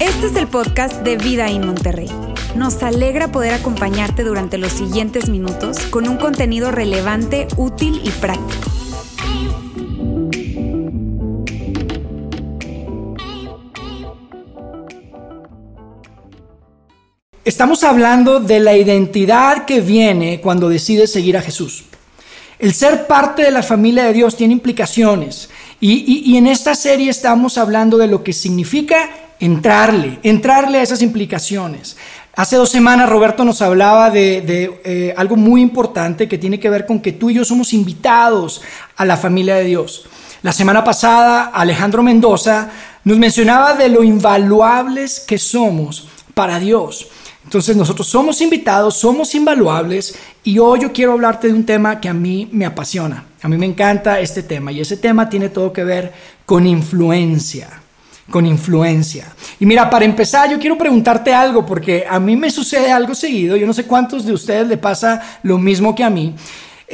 Este es el podcast de Vida en Monterrey. Nos alegra poder acompañarte durante los siguientes minutos con un contenido relevante, útil y práctico. Estamos hablando de la identidad que viene cuando decides seguir a Jesús. El ser parte de la familia de Dios tiene implicaciones y, en esta serie estamos hablando de lo que significa entrarle, entrarle a esas implicaciones. Hace dos semanas Roberto nos hablaba de, eh, algo muy importante que tiene que ver con que tú y yo somos invitados a la familia de Dios. La semana pasada Alejandro Mendoza nos mencionaba de lo invaluables que somos para Dios. Entonces nosotros somos invitados, somos invaluables y hoy yo quiero hablarte de un tema que a mí me apasiona. A mí me encanta este tema y ese tema tiene todo que ver con influencia, con influencia. Y mira, para empezar yo quiero preguntarte algo porque a mí me sucede algo seguido, yo no sé cuántos de ustedes le pasa lo mismo que a mí.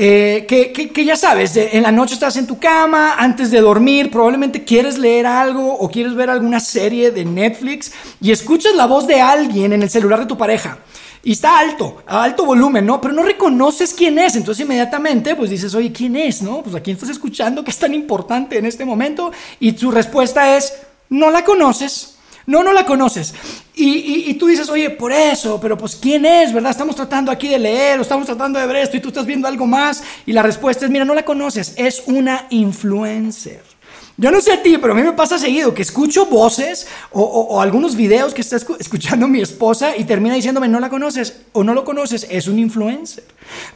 Eh, que, ya sabes, en la noche estás en tu cama, antes de dormir, probablemente quieres leer algo o quieres ver alguna serie de Netflix y escuchas la voz de alguien en el celular de tu pareja. Y está alto, a alto volumen, ¿no? Pero no reconoces quién es. Entonces inmediatamente pues dices, oye, ¿quién es? ¿No? Pues a quién estás escuchando que es tan importante en este momento. Y tu respuesta es, no la conoces. No, no la conoces. Y, tú dices, oye, por eso, pero pues ¿quién es? ¿Verdad? Estamos tratando aquí de leer o estamos tratando de ver esto y tú estás viendo algo más. Y la respuesta es, mira, no la conoces. Es una influencer. Yo no sé a ti, pero a mí me pasa seguido que escucho voces o, algunos videos que está escuchando mi esposa y termina diciéndome no la conoces o no lo conoces, es un influencer.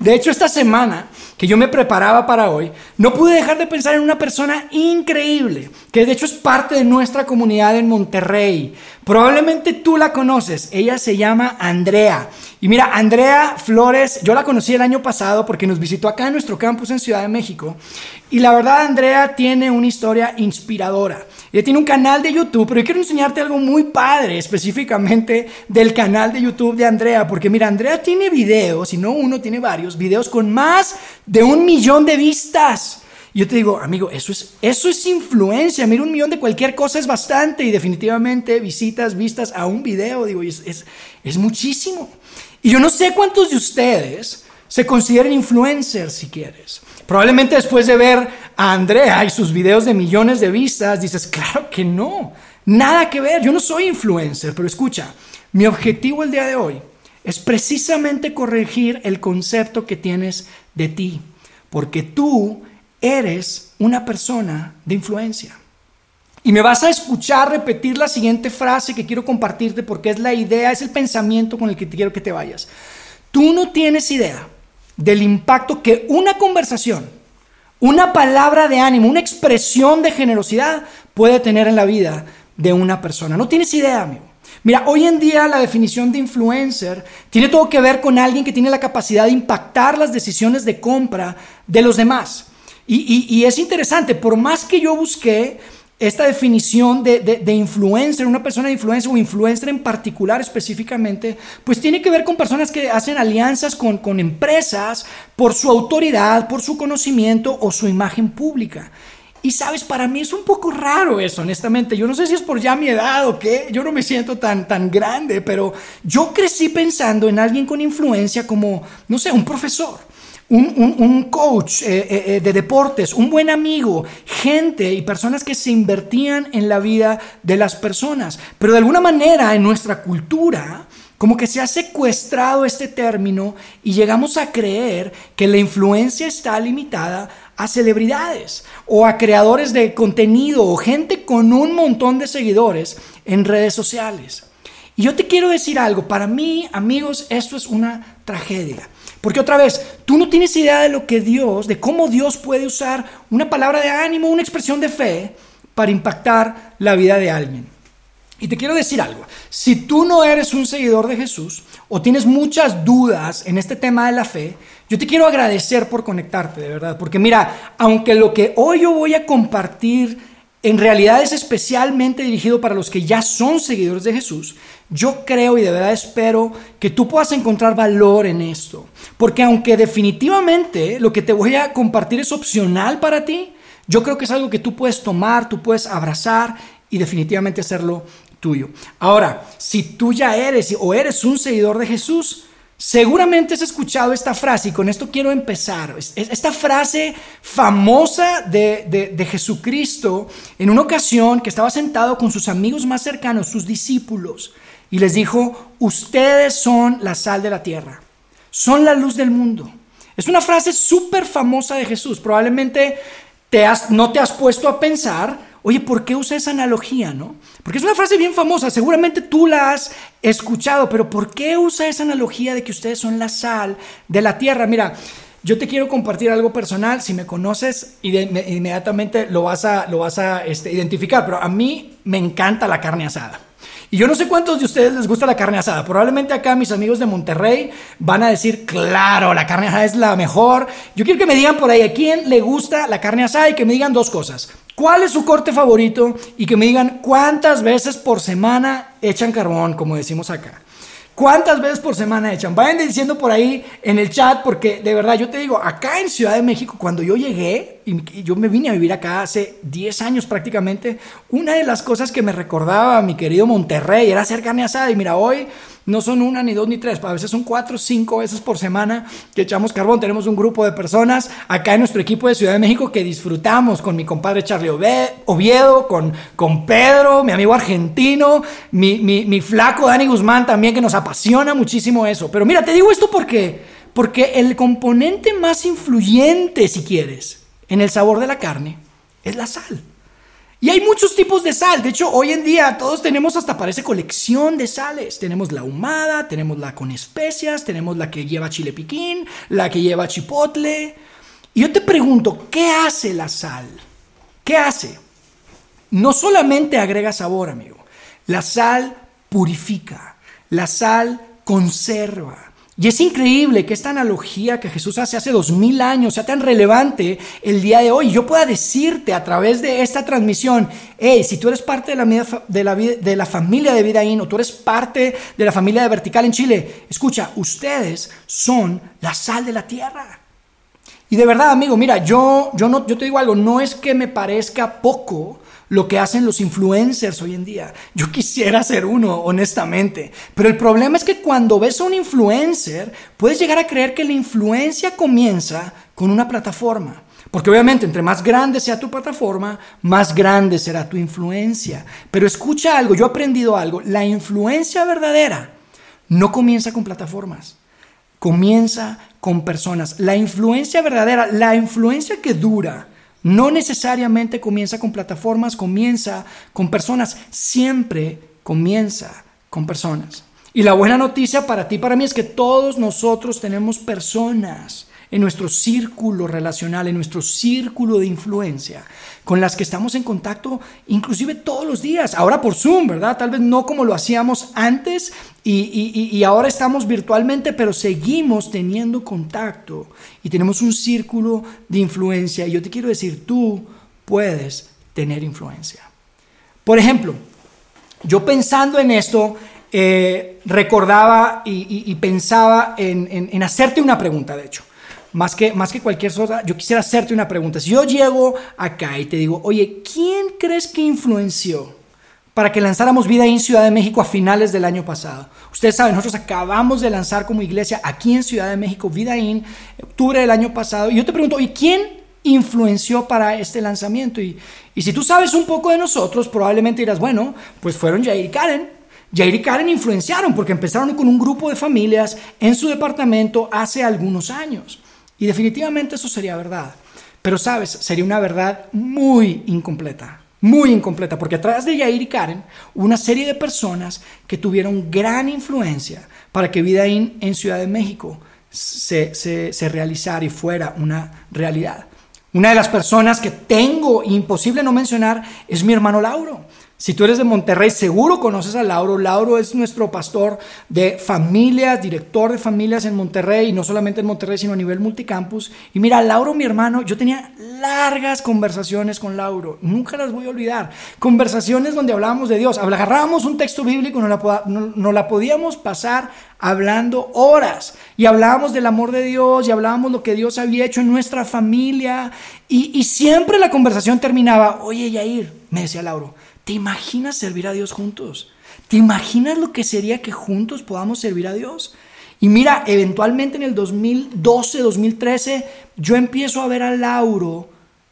De hecho, esta semana que yo me preparaba para hoy, no pude dejar de pensar en una persona increíble, que de hecho es parte de nuestra comunidad en Monterrey. Probablemente tú la conoces, ella se llama Andrea. Y mira, Andrea Flores, yo la conocí el año pasado porque nos visitó acá en nuestro campus en Ciudad de México. Y la verdad, Andrea tiene una historia inspiradora. Ella tiene un canal de YouTube, pero yo quiero enseñarte algo muy padre, específicamente del canal de YouTube de Andrea, porque mira, Andrea tiene videos, y no uno, tiene varios, videos con más de un millón de vistas. Yo te digo, amigo, eso es, eso es influencia. Mira, un millón de cualquier cosa es bastante y definitivamente visitas, vistas a un video, digo, es, es muchísimo. Y yo no sé cuántos de ustedes se consideren influencers si quieres. Probablemente después de ver a Andrea y sus videos de millones de vistas, dices, claro que no, nada que ver, yo no soy influencer, pero escucha, mi objetivo el día de hoy es precisamente corregir el concepto que tienes de ti, porque tú eres una persona de influencia. Y me vas a escuchar repetir la siguiente frase que quiero compartirte porque es la idea, es el pensamiento con el que quiero que te vayas. Tú no tienes idea del impacto que una conversación, una palabra de ánimo, una expresión de generosidad puede tener en la vida de una persona. No tienes idea, amigo. Mira, hoy en día la definición de influencer tiene todo que ver con alguien que tiene la capacidad de impactar las decisiones de compra de los demás. Y, es interesante, por más que yo busqué esta definición de, de, influencer, una persona de influencer o influencer en particular específicamente, pues tiene que ver con personas que hacen alianzas con, con empresas por su autoridad, por su conocimiento o su imagen pública. Y sabes, para mí es un poco raro eso, honestamente. Yo no sé si es por ya mi edad o qué, yo no me siento tan, tan grande, pero yo crecí pensando en alguien con influencia como, no sé, un profesor un, coach eh, eh, eh, de deportes, un buen amigo, gente y personas que se invertían en la vida de las personas. Pero de alguna manera en nuestra cultura, como que se ha secuestrado este término y llegamos a creer que la influencia está limitada a celebridades o a creadores de contenido o gente con un montón de seguidores en redes sociales. Y yo te quiero decir algo, para mí, amigos, esto es una tragedia. Porque otra vez, tú no tienes idea de lo que Dios, de cómo Dios puede usar una palabra de ánimo, una expresión de fe para impactar la vida de alguien. Y te quiero decir algo, si tú no eres un seguidor de Jesús o tienes muchas dudas en este tema de la fe, yo te quiero agradecer por conectarte, de verdad, porque mira, aunque lo que hoy yo voy a compartir en realidad es especialmente dirigido para los que ya son seguidores de Jesús. Yo creo y de verdad espero que tú puedas encontrar valor en esto. Porque aunque definitivamente lo que te voy a compartir es opcional para ti, Yo creo que es algo que tú puedes tomar, tú puedes abrazar y definitivamente hacerlo tuyo. Ahora, si tú ya eres o eres un seguidor de Jesús, Seguramente has escuchado esta frase y con esto quiero empezar. Esta frase famosa de, de, Jesucristo en una ocasión que estaba sentado con sus amigos más cercanos, sus discípulos, y les dijo, ustedes son la sal de la tierra, son la luz del mundo. Es una frase súper famosa de Jesús. Probablemente te has, no te has puesto a pensar, oye, ¿por qué usa esa analogía? ¿no? Porque es una frase bien famosa, seguramente tú la has escuchado, pero ¿por qué usa esa analogía de que ustedes son la sal de la tierra? Mira, yo te quiero compartir algo personal, si me conoces, inmediatamente lo vas a, lo vas a este, identificar, pero a mí me encanta la carne asada. Y yo no sé cuántos de ustedes les gusta la carne asada. Probablemente acá mis amigos de Monterrey van a decir, claro, la carne asada es la mejor. Yo quiero que me digan por ahí a quién le gusta la carne asada y que me digan dos cosas. ¿Cuál es su corte favorito? Y que me digan cuántas veces por semana echan carbón, como decimos acá. ¿Cuántas veces por semana echan? Vayan diciendo por ahí en el chat, porque de verdad yo te digo, acá en Ciudad de México, cuando yo llegué, yo me vine a vivir acá hace 10 años prácticamente, una de las cosas que me recordaba a mi querido Monterrey era hacer carne asada. Y mira, hoy no son una, ni dos, ni tres, a veces son cuatro, cinco veces por semana que echamos carbón. Tenemos un grupo de personas acá en nuestro equipo de Ciudad de México que disfrutamos con mi compadre Charlie Oviedo, con, con Pedro, mi amigo argentino, mi, mi flaco Dani Guzmán también, que nos apasiona muchísimo eso. Pero mira, te digo esto porque, porque el componente más influyente, si quieres, en el sabor de la carne es la sal. Y hay muchos tipos de sal. De hecho, hoy en día todos tenemos hasta parece colección de sales. Tenemos la ahumada, tenemos la con especias, tenemos la que lleva chile piquín, la que lleva chipotle. Y yo te pregunto, ¿qué hace la sal? ¿Qué hace? No solamente agrega sabor, amigo. La sal purifica. La sal conserva. Y es increíble que esta analogía que Jesús hace hace dos mil años sea tan relevante el día de hoy. Yo pueda decirte a través de esta transmisión, hey, si tú eres parte de la, de la, de la familia de Vidaín o tú eres parte de la familia de Vertical en Chile, escucha, ustedes son la sal de la tierra. Y de verdad, amigo, mira, yo, yo, no, yo te digo algo, no es que me parezca poco lo que hacen los influencers hoy en día. Yo quisiera ser uno, honestamente. Pero el problema es que cuando ves a un influencer, puedes llegar a creer que la influencia comienza con una plataforma. Porque obviamente entre más grande sea tu plataforma, más grande será tu influencia. Pero escucha algo, yo he aprendido algo. La influencia verdadera no comienza con plataformas, comienza con personas. La influencia verdadera, la influencia que dura, no necesariamente comienza con plataformas, comienza con personas, siempre comienza con personas. Y la buena noticia para ti, para mí, es que todos nosotros tenemos personas en nuestro círculo relacional, en nuestro círculo de influencia, con las que estamos en contacto inclusive todos los días, ahora por Zoom, ¿verdad? Tal vez no como lo hacíamos antes y, ahora estamos virtualmente, pero seguimos teniendo contacto y tenemos un círculo de influencia. Y yo te quiero decir, tú puedes tener influencia. Por ejemplo, yo pensando en esto, eh, recordaba y, pensaba en, hacerte una pregunta, de hecho más que, más que cualquier cosa, yo quisiera hacerte una pregunta. Si yo llego acá y te digo, oye, ¿quién crees que influenció para que lanzáramos Vida en Ciudad de México a finales del año pasado? Ustedes saben, nosotros acabamos de lanzar como iglesia aquí en Ciudad de México Vida In, octubre del año pasado. Y yo te pregunto, ¿y quién influenció para este lanzamiento? Y, y si tú sabes un poco de nosotros, probablemente dirás, bueno, pues fueron Jair y Karen. Jair y Karen influenciaron porque empezaron con un grupo de familias en su departamento hace algunos años. Y definitivamente eso sería verdad. Pero sabes, sería una verdad muy incompleta, muy incompleta, porque atrás de Yair y Karen, una serie de personas que tuvieron gran influencia para que Vida en Ciudad de México se, se realizara y fuera una realidad. Una de las personas que tengo imposible no mencionar es mi hermano Lauro. Si tú eres de Monterrey, seguro conoces a Lauro. Lauro es nuestro pastor de familias, director de familias en Monterrey, y no solamente en Monterrey, sino a nivel multicampus. Y mira, Lauro, mi hermano, yo tenía largas conversaciones con Lauro, nunca las voy a olvidar. Conversaciones donde hablábamos de Dios, agarrábamos un texto bíblico, no la, no, la podíamos pasar hablando horas y hablábamos del amor de Dios y hablábamos lo que Dios había hecho en nuestra familia y, y siempre la conversación terminaba, oye Yair, me decía Lauro, ¿Te imaginas servir a Dios juntos? ¿Te imaginas lo que sería que juntos podamos servir a Dios? Y mira, eventualmente en el 2012, 2013, yo empiezo a ver a Lauro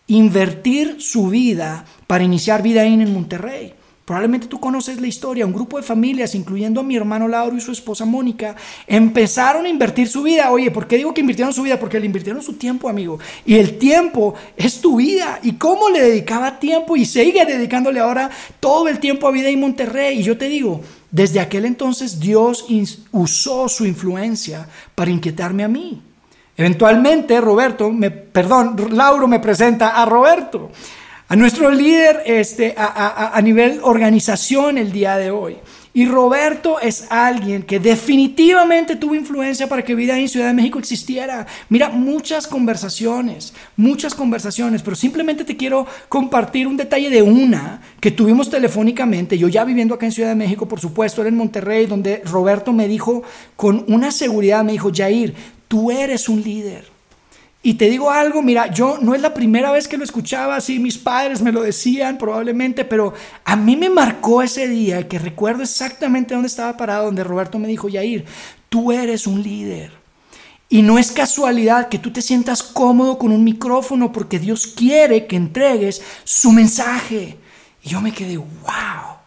invertir su vida para iniciar vida en Monterrey. Probablemente tú conoces la historia. Un grupo de familias, incluyendo a mi hermano Lauro y su esposa Mónica, empezaron a invertir su vida. Oye, ¿por qué digo que invirtieron su vida? Porque le invirtieron su tiempo, amigo. Y el tiempo es tu vida. ¿Y cómo le dedicaba tiempo? Y sigue dedicándole ahora todo el tiempo a vida en Monterrey. Y yo te digo, desde aquel entonces Dios usó su influencia para inquietarme a mí. Eventualmente, Roberto, me, perdón, Lauro me presenta a Roberto a nuestro líder este, a, nivel organización el día de hoy. Y Roberto es alguien que definitivamente tuvo influencia para que vida en Ciudad de México existiera. Mira, muchas conversaciones, muchas conversaciones, pero simplemente te quiero compartir un detalle de una que tuvimos telefónicamente. Yo ya viviendo acá en Ciudad de México, por supuesto, era en Monterrey, donde Roberto me dijo con una seguridad, me dijo, Jair, tú eres un líder. Y te digo algo, mira, yo no es la primera vez que lo escuchaba así, mis padres me lo decían probablemente, pero a mí me marcó ese día que recuerdo exactamente dónde estaba parado, donde Roberto me dijo, Yair, tú eres un líder. Y no es casualidad que tú te sientas cómodo con un micrófono porque Dios quiere que entregues su mensaje. Y yo me quedé, wow,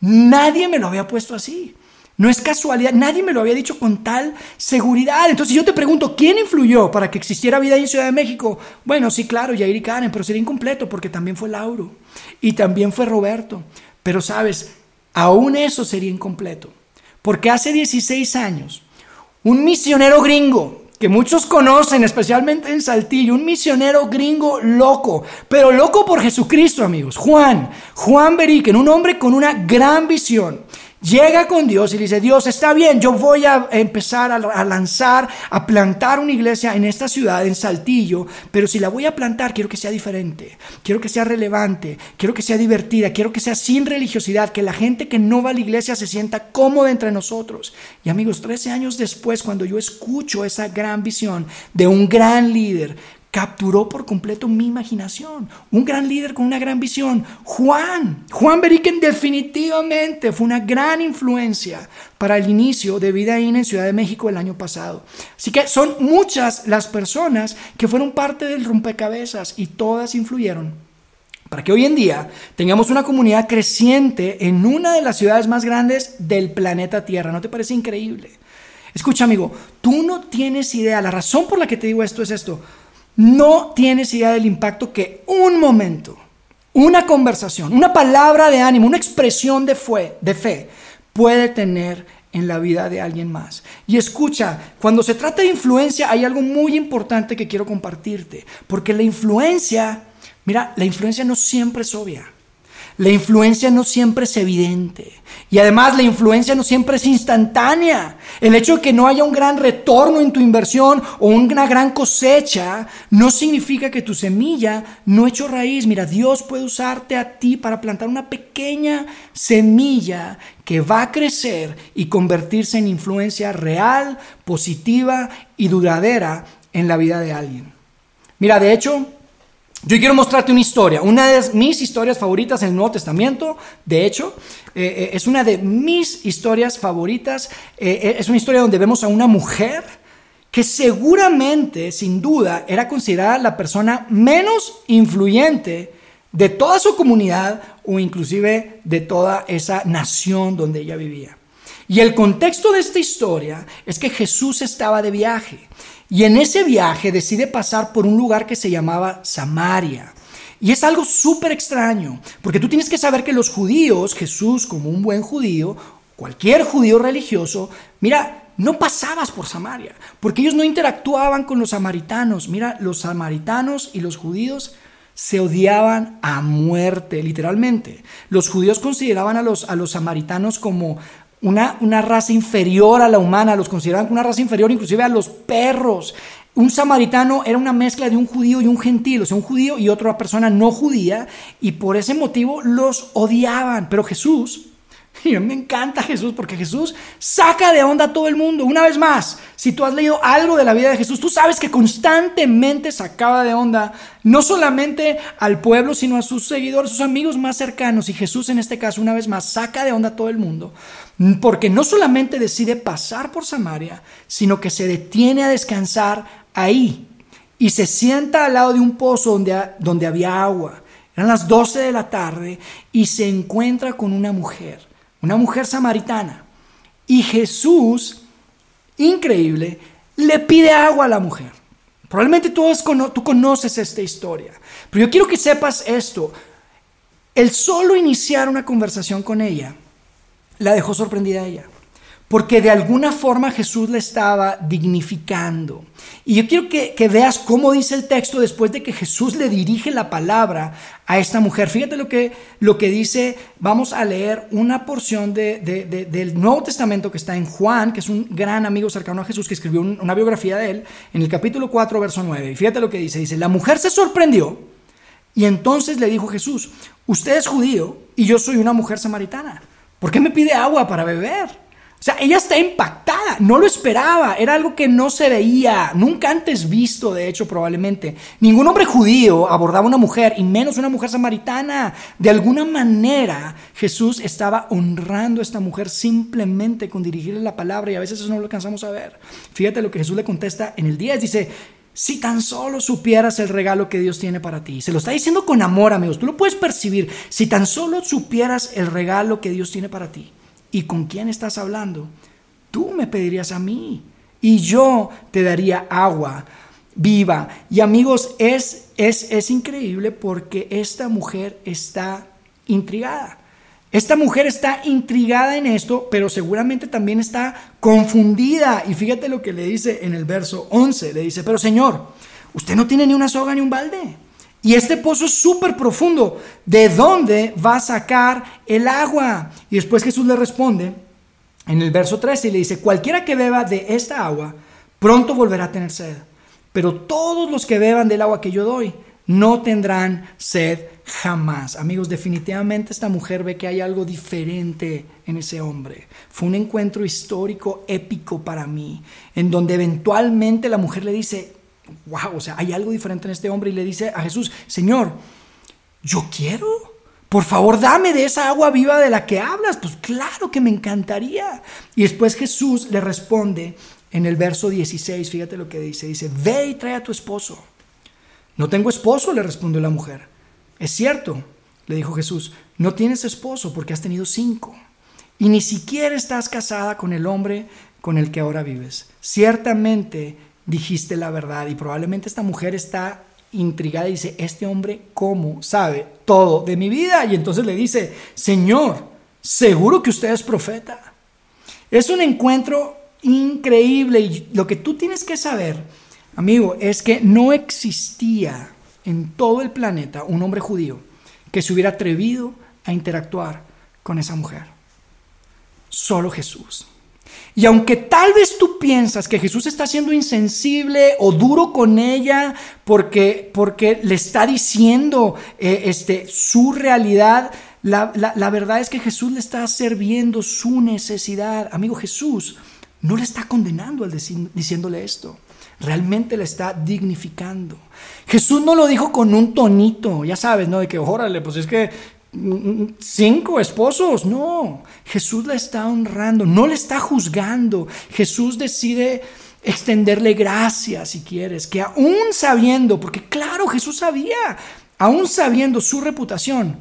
nadie me lo había puesto así. No es casualidad, nadie me lo había dicho con tal seguridad. Entonces yo te pregunto, ¿quién influyó para que existiera vida en Ciudad de México? Bueno, sí, claro, Yair y Karen, pero sería incompleto porque también fue Lauro y también fue Roberto. Pero sabes, aún eso sería incompleto. Porque hace 16 años, un misionero gringo, que muchos conocen, especialmente en Saltillo, un misionero gringo loco, pero loco por Jesucristo, amigos, Juan, Juan Beriken, un hombre con una gran visión llega con Dios y dice, Dios, está bien, yo voy a empezar a, lanzar, a plantar una iglesia en esta ciudad, en Saltillo, pero si la voy a plantar, quiero que sea diferente, quiero que sea relevante, quiero que sea divertida, quiero que sea sin religiosidad, que la gente que no va a la iglesia se sienta cómoda entre nosotros. Y amigos, 13 años después, cuando yo escucho esa gran visión de un gran líder, capturó por completo mi imaginación. Un gran líder con una gran visión. Juan. Juan Beriken definitivamente fue una gran influencia para el inicio de Vida en Ciudad de México el año pasado. Así que son muchas las personas que fueron parte del rompecabezas y todas influyeron para que hoy en día tengamos una comunidad creciente en una de las ciudades más grandes del planeta Tierra. ¿No te parece increíble? Escucha amigo, tú no tienes idea, la razón por la que te digo esto es esto. No tienes idea del impacto que un momento, una conversación, una palabra de ánimo, una expresión de, de fe puede tener en la vida de alguien más. Y escucha, cuando se trata de influencia hay algo muy importante que quiero compartirte, porque la influencia, mira, la influencia no siempre es obvia. La influencia no siempre es evidente. Y además la influencia no siempre es instantánea. El hecho de que no haya un gran retorno en tu inversión o una gran cosecha no significa que tu semilla no echó raíz. Mira, Dios puede usarte a ti para plantar una pequeña semilla que va a crecer y convertirse en influencia real, positiva y duradera en la vida de alguien. Mira, de hecho, yo quiero mostrarte una historia, una de mis historias favoritas en el Nuevo Testamento, de hecho, eh, eh, es una de mis historias favoritas, eh, es una historia donde vemos a una mujer que seguramente, sin duda, era considerada la persona menos influyente de toda su comunidad o inclusive de toda esa nación donde ella vivía. Y el contexto de esta historia es que Jesús estaba de viaje y en ese viaje decide pasar por un lugar que se llamaba Samaria. Y es algo súper extraño, porque tú tienes que saber que los judíos, Jesús como un buen judío, cualquier judío religioso, mira, no pasabas por Samaria, porque ellos no interactuaban con los samaritanos. Mira, los samaritanos y los judíos se odiaban a muerte, literalmente. Los judíos consideraban a los, a los samaritanos como una, una raza inferior a la humana, los consideraban una raza inferior inclusive a los perros. Un samaritano era una mezcla de un judío y un gentil, o sea, un judío y otra persona no judía, y por ese motivo los odiaban. Pero Jesús, y me encanta Jesús porque Jesús saca de onda a todo el mundo. Una vez más, si tú has leído algo de la vida de Jesús, tú sabes que constantemente sacaba de onda no solamente al pueblo, sino a sus seguidores, sus amigos más cercanos. Y Jesús en este caso, una vez más, saca de onda a todo el mundo porque no solamente decide pasar por Samaria, sino que se detiene a descansar ahí y se sienta al lado de un pozo donde, donde había agua. Eran las 12 de la tarde y se encuentra con una mujer, una mujer samaritana. Y Jesús, increíble, le pide agua a la mujer. Probablemente tú, conoces esta historia, pero yo quiero que sepas esto. El solo iniciar una conversación con ella la dejó sorprendida a ella porque de alguna forma Jesús le estaba dignificando. Y yo quiero que, veas cómo dice el texto después de que Jesús le dirige la palabra a esta mujer. Fíjate lo que, lo que dice, vamos a leer una porción del Nuevo Testamento que está en Juan, que es un gran amigo cercano a Jesús, que escribió una biografía de él, en el capítulo 4, verso 9. Y fíjate lo que dice, dice, la mujer se sorprendió y entonces le dijo Jesús, usted es judío y yo soy una mujer samaritana. ¿Por qué me pide agua para beber? O sea, ella está impactada, no lo esperaba, era algo que no se veía, nunca antes visto, de hecho, probablemente. Ningún hombre judío abordaba una mujer, y menos una mujer samaritana. De alguna manera, Jesús estaba honrando a esta mujer simplemente con dirigirle la palabra, y a veces eso no lo alcanzamos a ver. Fíjate lo que Jesús le contesta en el 10, dice, si tan solo supieras el regalo que Dios tiene para ti. Se lo está diciendo con amor, amigos. Tú lo puedes percibir. Si tan solo supieras el regalo que Dios tiene para ti. ¿Y con quién estás hablando? Tú me pedirías a mí y yo te daría agua viva. Y amigos, es, es, es increíble porque esta mujer está intrigada. Esta mujer está intrigada en esto, pero seguramente también está confundida. Y fíjate lo que le dice en el verso 11. Le dice, pero Señor, usted no tiene ni una soga ni un balde. Y este pozo es súper profundo. ¿De dónde va a sacar el agua? Y después Jesús le responde en el verso 13 y le dice, cualquiera que beba de esta agua, pronto volverá a tener sed. Pero todos los que beban del agua que yo doy, no tendrán sed jamás. Amigos, definitivamente esta mujer ve que hay algo diferente en ese hombre. Fue un encuentro histórico épico para mí, en donde eventualmente la mujer le dice, wow, o sea, hay algo diferente en este hombre y le dice a Jesús, Señor, yo quiero. Por favor, dame de esa agua viva de la que hablas. Pues claro que me encantaría. Y después Jesús le responde en el verso 16, fíjate lo que dice. Dice, ve y trae a tu esposo. No tengo esposo, le respondió la mujer. Es cierto, le dijo Jesús, no tienes esposo porque has tenido cinco. Y ni siquiera estás casada con el hombre con el que ahora vives. Ciertamente dijiste la verdad. Y probablemente esta mujer está intrigada y dice, este hombre, ¿cómo sabe todo de mi vida? Y entonces le dice, Señor, seguro que usted es profeta. Es un encuentro increíble y lo que tú tienes que saber, amigo, es que no existía en todo el planeta un hombre judío que se hubiera atrevido a interactuar con esa mujer. Solo Jesús. Y aunque tal vez tú piensas que Jesús está siendo insensible o duro con ella porque, porque le está diciendo eh, este, su realidad, la, la verdad es que Jesús le está sirviendo su necesidad. Amigo Jesús no le está condenando al diciéndole esto. Realmente le está dignificando. Jesús no lo dijo con un tonito, ya sabes, ¿no? De que, órale, pues es que cinco esposos. No, Jesús la está honrando, no le está juzgando. Jesús decide extenderle gracias si quieres, que aún sabiendo, porque claro, Jesús sabía, aún sabiendo su reputación,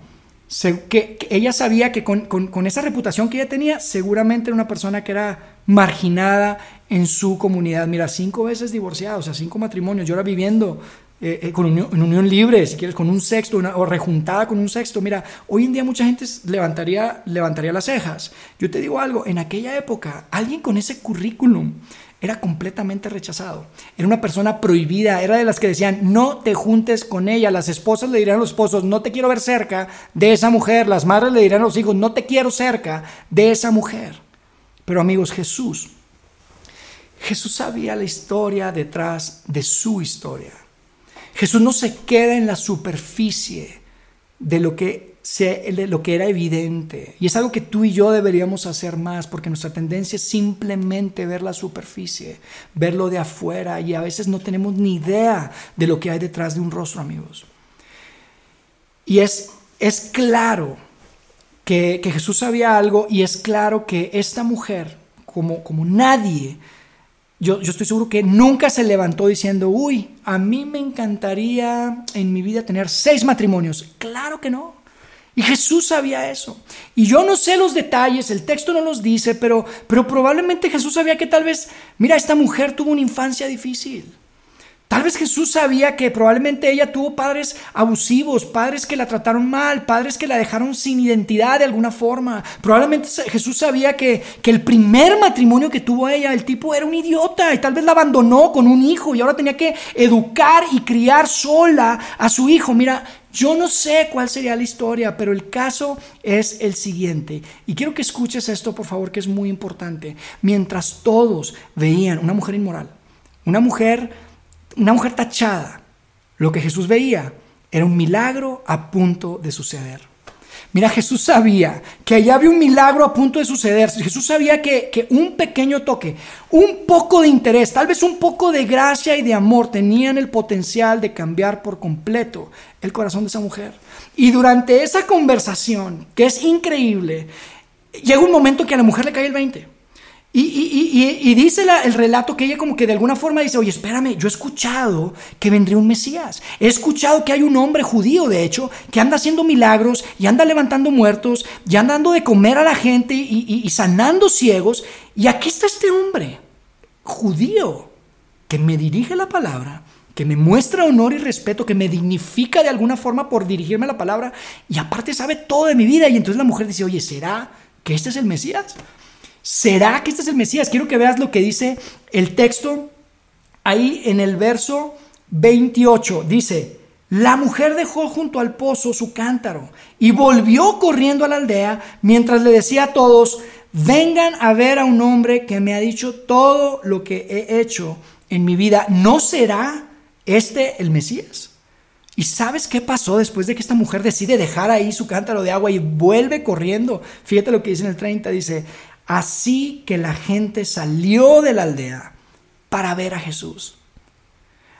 que, ella sabía que con, con, esa reputación que ella tenía, seguramente era una persona que era marginada en su comunidad. Mira, cinco veces divorciada, o sea, cinco matrimonios. Yo era viviendo eh, eh, con unión, en unión libre, si quieres, con un sexto o rejuntada con un sexto. Mira, hoy en día mucha gente levantaría, levantaría las cejas. Yo te digo algo, en aquella época, alguien con ese currículum era completamente rechazado. Era una persona prohibida, era de las que decían, no te juntes con ella. Las esposas le dirán a los esposos, no te quiero ver cerca de esa mujer. Las madres le dirán a los hijos, no te quiero cerca de esa mujer. Pero amigos, Jesús, Jesús sabía la historia detrás de su historia. Jesús no se queda en la superficie de lo que lo que era evidente. Y es algo que tú y yo deberíamos hacer más, porque nuestra tendencia es simplemente ver la superficie, verlo de afuera, y a veces no tenemos ni idea de lo que hay detrás de un rostro, amigos. Y es, es claro que, que Jesús sabía algo, y es claro que esta mujer, como, como nadie, yo, yo, estoy seguro que nunca se levantó diciendo, uy, a mí me encantaría en mi vida tener seis matrimonios. Claro que no. Y Jesús sabía eso. Y yo no sé los detalles, el texto no los dice, pero, pero probablemente Jesús sabía que tal vez, mira, esta mujer tuvo una infancia difícil. Tal vez Jesús sabía que probablemente ella tuvo padres abusivos, padres que la trataron mal, padres que la dejaron sin identidad de alguna forma. Probablemente Jesús sabía que, que, el primer matrimonio que tuvo ella, el tipo era un idiota y tal vez la abandonó con un hijo y ahora tenía que educar y criar sola a su hijo. Mira, yo no sé cuál sería la historia, pero el caso es el siguiente. Y quiero que escuches esto, por favor, que es muy importante. Mientras todos veían una mujer inmoral, una mujer, una mujer tachada, lo que Jesús veía era un milagro a punto de suceder. Mira, Jesús sabía que allá había un milagro a punto de suceder. Jesús sabía que, que, un pequeño toque, un poco de interés, tal vez un poco de gracia y de amor tenían el potencial de cambiar por completo el corazón de esa mujer. Y durante esa conversación, que es increíble, llega un momento que a la mujer le cae el 20. Y, dice el relato que ella como que de alguna forma dice, oye, espérame, yo he escuchado que vendría un Mesías. He escuchado que hay un hombre judío, de hecho, que anda haciendo milagros y anda levantando muertos y anda dando de comer a la gente y, sanando ciegos. Y aquí está este hombre, judío, que me dirige la palabra, que me muestra honor y respeto, que me dignifica de alguna forma por dirigirme la palabra y aparte sabe todo de mi vida. Y entonces la mujer dice, oye, ¿será que este es el Mesías? ¿Será que este es el Mesías? Quiero que veas lo que dice el texto ahí en el verso 28. Dice, la mujer dejó junto al pozo su cántaro y volvió corriendo a la aldea mientras le decía a todos, vengan a ver a un hombre que me ha dicho todo lo que he hecho en mi vida. ¿No será este el Mesías? ¿Y sabes qué pasó después de que esta mujer decide dejar ahí su cántaro de agua y vuelve corriendo? Fíjate lo que dice en el 30, dice, Así que la gente salió de la aldea para ver a Jesús.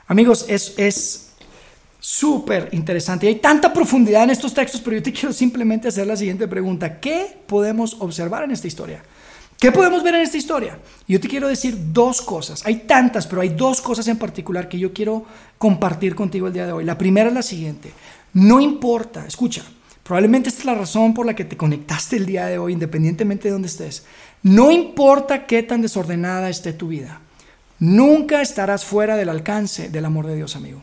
Amigos, es súper interesante. Hay tanta profundidad en estos textos, pero yo te quiero simplemente hacer la siguiente pregunta. ¿Qué podemos observar en esta historia? ¿Qué podemos ver en esta historia? Yo te quiero decir dos cosas. Hay tantas, pero hay dos cosas en particular que yo quiero compartir contigo el día de hoy. La primera es la siguiente. No importa, escucha, Probablemente esta es la razón por la que te conectaste el día de hoy, independientemente de dónde estés. No importa qué tan desordenada esté tu vida, nunca estarás fuera del alcance del amor de Dios, amigo.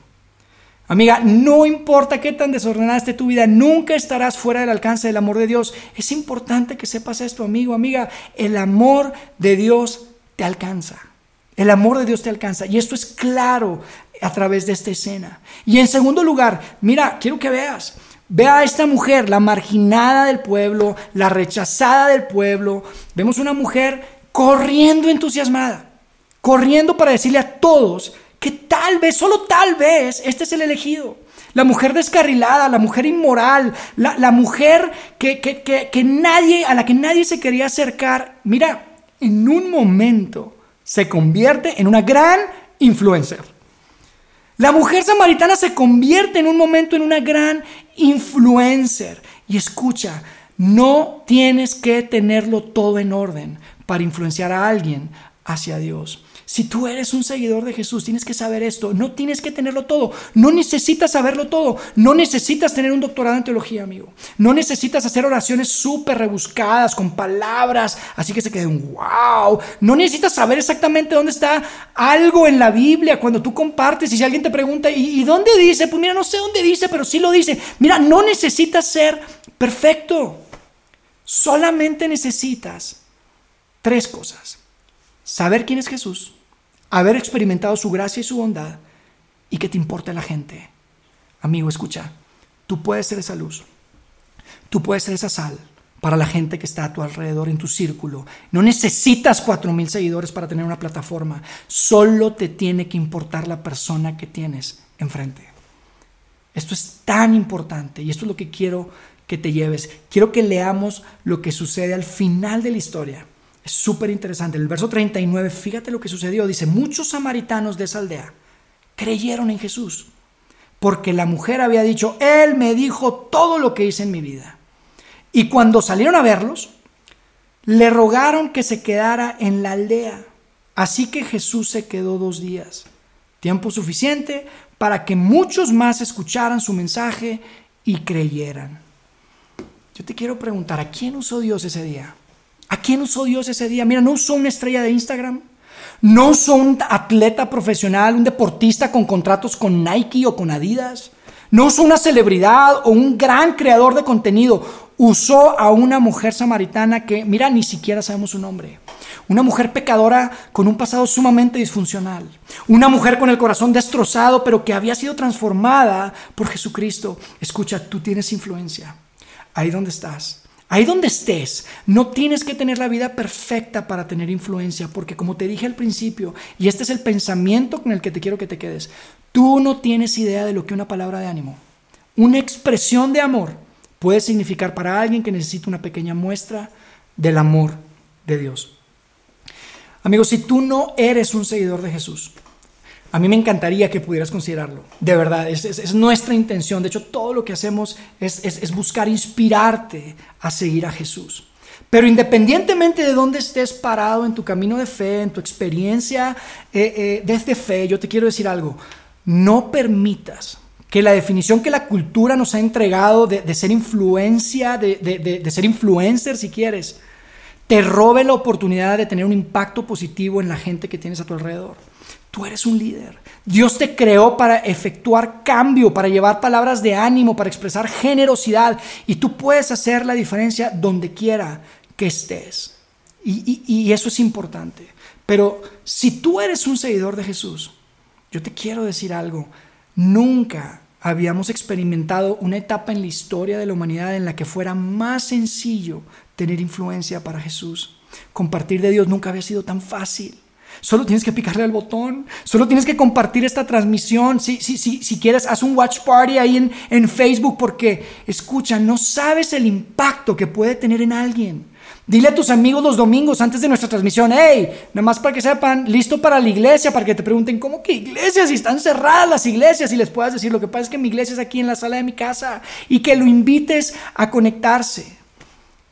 Amiga, no importa qué tan desordenada esté tu vida, nunca estarás fuera del alcance del amor de Dios. Es importante que sepas esto, amigo, amiga. El amor de Dios te alcanza. El amor de Dios te alcanza. Y esto es claro a través de esta escena. Y en segundo lugar, mira, quiero que veas, Ve a esta mujer, la marginada del pueblo, la rechazada del pueblo. Vemos una mujer corriendo entusiasmada, corriendo para decirle a todos que tal vez, solo tal vez, este es el elegido. La mujer descarrilada, la mujer inmoral, la, mujer que, que nadie, a la que nadie se quería acercar. Mira, en un momento se convierte en una gran influencer. La mujer samaritana se convierte en un momento en una gran influencer. Y escucha, no tienes que tenerlo todo en orden para influenciar a alguien hacia Dios. Si tú eres un seguidor de Jesús, tienes que saber esto. No tienes que tenerlo todo. No necesitas saberlo todo. No necesitas tener un doctorado en teología, amigo. No necesitas hacer oraciones súper rebuscadas con palabras, así que se queden wow. No necesitas saber exactamente dónde está algo en la Biblia cuando tú compartes y si alguien te pregunta, ¿y, dónde dice? Pues mira, no sé dónde dice, pero sí lo dice. Mira, no necesitas ser perfecto. Solamente necesitas tres cosas. Saber quién es Jesús haber experimentado su gracia y su bondad y que te importe la gente. Amigo, escucha, tú puedes ser esa luz, tú puedes ser esa sal para la gente que está a tu alrededor, en tu círculo. No necesitas cuatro mil seguidores para tener una plataforma, solo te tiene que importar la persona que tienes enfrente. Esto es tan importante y esto es lo que quiero que te lleves. Quiero que leamos lo que sucede al final de la historia. Es súper interesante. En el verso 39, fíjate lo que sucedió. Dice, muchos samaritanos de esa aldea creyeron en Jesús, porque la mujer había dicho, Él me dijo todo lo que hice en mi vida. Y cuando salieron a verlos, le rogaron que se quedara en la aldea. Así que Jesús se quedó dos días, tiempo suficiente para que muchos más escucharan su mensaje y creyeran. Yo te quiero preguntar, ¿a quién usó Dios ese día? ¿A quién usó Dios ese día? Mira, no usó una estrella de Instagram. No usó un atleta profesional, un deportista con contratos con Nike o con Adidas. No usó una celebridad o un gran creador de contenido. Usó a una mujer samaritana que, mira, ni siquiera sabemos su nombre. Una mujer pecadora con un pasado sumamente disfuncional. Una mujer con el corazón destrozado, pero que había sido transformada por Jesucristo. Escucha, tú tienes influencia ahí donde estás. Ahí donde estés, no tienes que tener la vida perfecta para tener influencia, porque como te dije al principio, y este es el pensamiento con el que te quiero que te quedes, tú no tienes idea de lo que una palabra de ánimo, una expresión de amor puede significar para alguien que necesita una pequeña muestra del amor de Dios. Amigos, si tú no eres un seguidor de Jesús, a mí me encantaría que pudieras considerarlo. De verdad, es, nuestra intención. De hecho, todo lo que hacemos es, buscar inspirarte a seguir a Jesús. Pero independientemente de dónde estés parado en tu camino de fe, en tu experiencia eh, eh, desde fe, yo te quiero decir algo. No permitas que la definición que la cultura nos ha entregado de, ser influencia, de ser influencer si quieres, te robe la oportunidad de tener un impacto positivo en la gente que tienes a tu alrededor. Tú eres un líder. Dios te creó para efectuar cambio, para llevar palabras de ánimo, para expresar generosidad. Y tú puedes hacer la diferencia donde quiera que estés. Y, eso es importante. Pero si tú eres un seguidor de Jesús, yo te quiero decir algo. Nunca habíamos experimentado una etapa en la historia de la humanidad en la que fuera más sencillo tener influencia para Jesús. Compartir de Dios nunca había sido tan fácil. Solo tienes que picarle al botón. Solo tienes que compartir esta transmisión. Si, si, si, si quieres, haz un watch party ahí en, en Facebook porque, escucha, no sabes el impacto que puede tener en alguien. Dile a tus amigos los domingos antes de nuestra transmisión, hey, nada más para que sepan, listo para la iglesia, para que te pregunten, ¿cómo que iglesia? Si están cerradas las iglesias y les puedas decir, lo que pasa es que mi iglesia es aquí en la sala de mi casa y que lo invites a conectarse.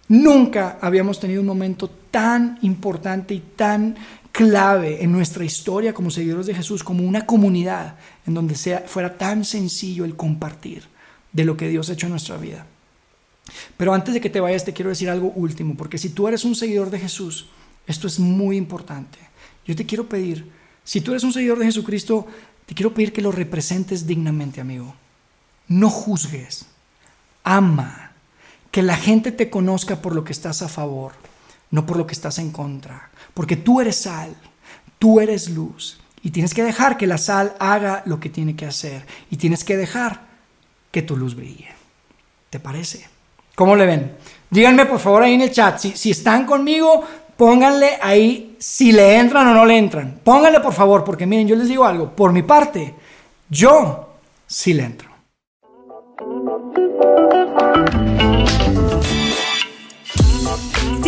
Nunca habíamos tenido un momento tan importante y tan clave en nuestra historia como seguidores de Jesús, como una comunidad en donde sea, fuera tan sencillo el compartir de lo que Dios ha hecho en nuestra vida. Pero antes de que te vayas, te quiero decir algo último, porque si tú eres un seguidor de Jesús, esto es muy importante. Yo te quiero pedir, si tú eres un seguidor de Jesucristo, te quiero pedir que lo representes dignamente, amigo. No juzgues, ama, que la gente te conozca por lo que estás a favor, no por lo que estás en contra. Porque tú eres sal, tú eres luz. Y tienes que dejar que la sal haga lo que tiene que hacer. Y tienes que dejar que tu luz brille. ¿Te parece? ¿Cómo le ven? Díganme por favor ahí en el chat. Si, si están conmigo, pónganle ahí si le entran o no le entran. Pónganle por favor, porque miren, yo les digo algo. Por mi parte, yo sí le entro.